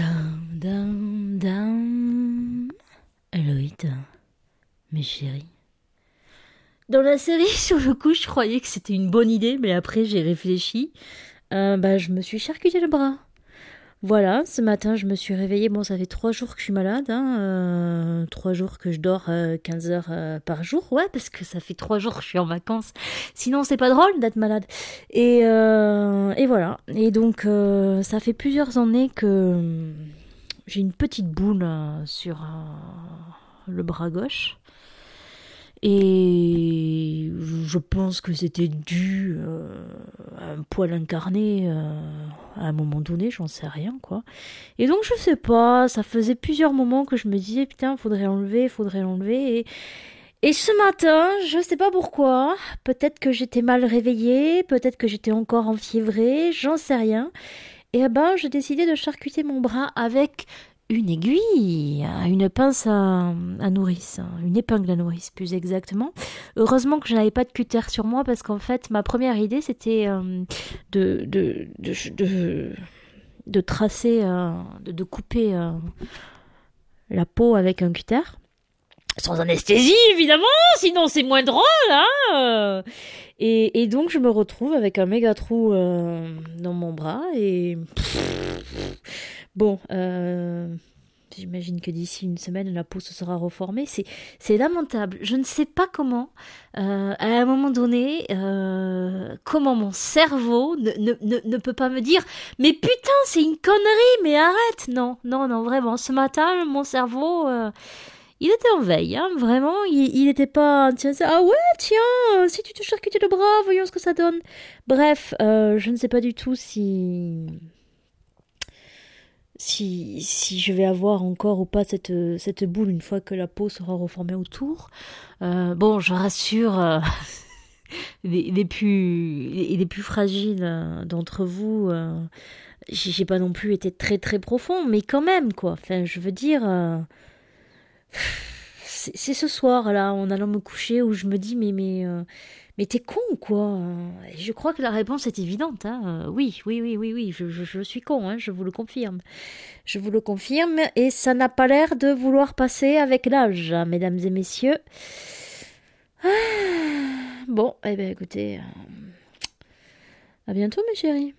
Dam, dam, dam. Eloïde, mes chéris. Dans la série, sur le coup, je croyais que c'était une bonne idée, mais après, j'ai réfléchi. Euh, bah, je me suis charcuté le bras. Voilà, ce matin, je me suis réveillée. Bon, ça fait trois jours que je suis malade. Hein, euh, trois jours que je dors 15 heures euh, par jour. Ouais, parce que ça fait trois jours que je suis en vacances. Sinon, c'est pas drôle d'être malade. Et, euh, et voilà. Et donc, ça fait plusieurs années que j'ai une petite boule sur le bras gauche. Et je pense que c'était dû euh, à un poil incarné euh, à un moment donné, j'en sais rien quoi. Et donc je sais pas, ça faisait plusieurs moments que je me disais putain, faudrait enlever, faudrait enlever. Et, ce matin, je sais pas pourquoi, peut-être que j'étais mal réveillée, peut-être que j'étais encore enfiévrée, j'en sais rien. Et ben, j'ai décidé de charcuter mon bras avec une aiguille, une pince à, nourrice, une épingle à nourrice plus exactement. Heureusement que je n'avais pas de cutter sur moi parce qu'en fait ma première idée c'était euh, de, tracer, euh, de, couper euh, la peau avec un cutter. Sans anesthésie évidemment, sinon c'est moins drôle. Hein et, donc je me retrouve avec un méga trou dans mon bras et... Bon, euh, j'imagine que d'ici une semaine, la peau se sera reformée. C'est, lamentable. Je ne sais pas comment, euh, à un moment donné, euh, comment mon cerveau ne, ne, peut pas me dire Mais putain, c'est une connerie, mais arrête Non, non, non, vraiment. Ce matin, mon cerveau. il était en veille, hein, vraiment, il n'était pas, ah ouais, tiens, si tu te charcutais le bras, voyons ce que ça donne. Bref, je ne sais pas du tout si, si, si je vais avoir encore ou pas cette, cette boule une fois que la peau sera reformée autour. Euh, bon, je rassure euh, les, plus, les, plus fragiles euh, d'entre vous. j'ai pas non plus été très très profond, mais quand même, quoi. Enfin, je veux dire. C'est ce soir là, en allant me coucher, où je me dis, mais, mais t'es con, quoi? Je crois que la réponse est évidente. Hein. Oui, oui, oui, oui, oui, je, suis con, hein, je vous le confirme. Je vous le confirme, et ça n'a pas l'air de vouloir passer avec l'âge, hein, mesdames et messieurs. Ah, bon, eh bien écoutez, euh, à bientôt mes chéris.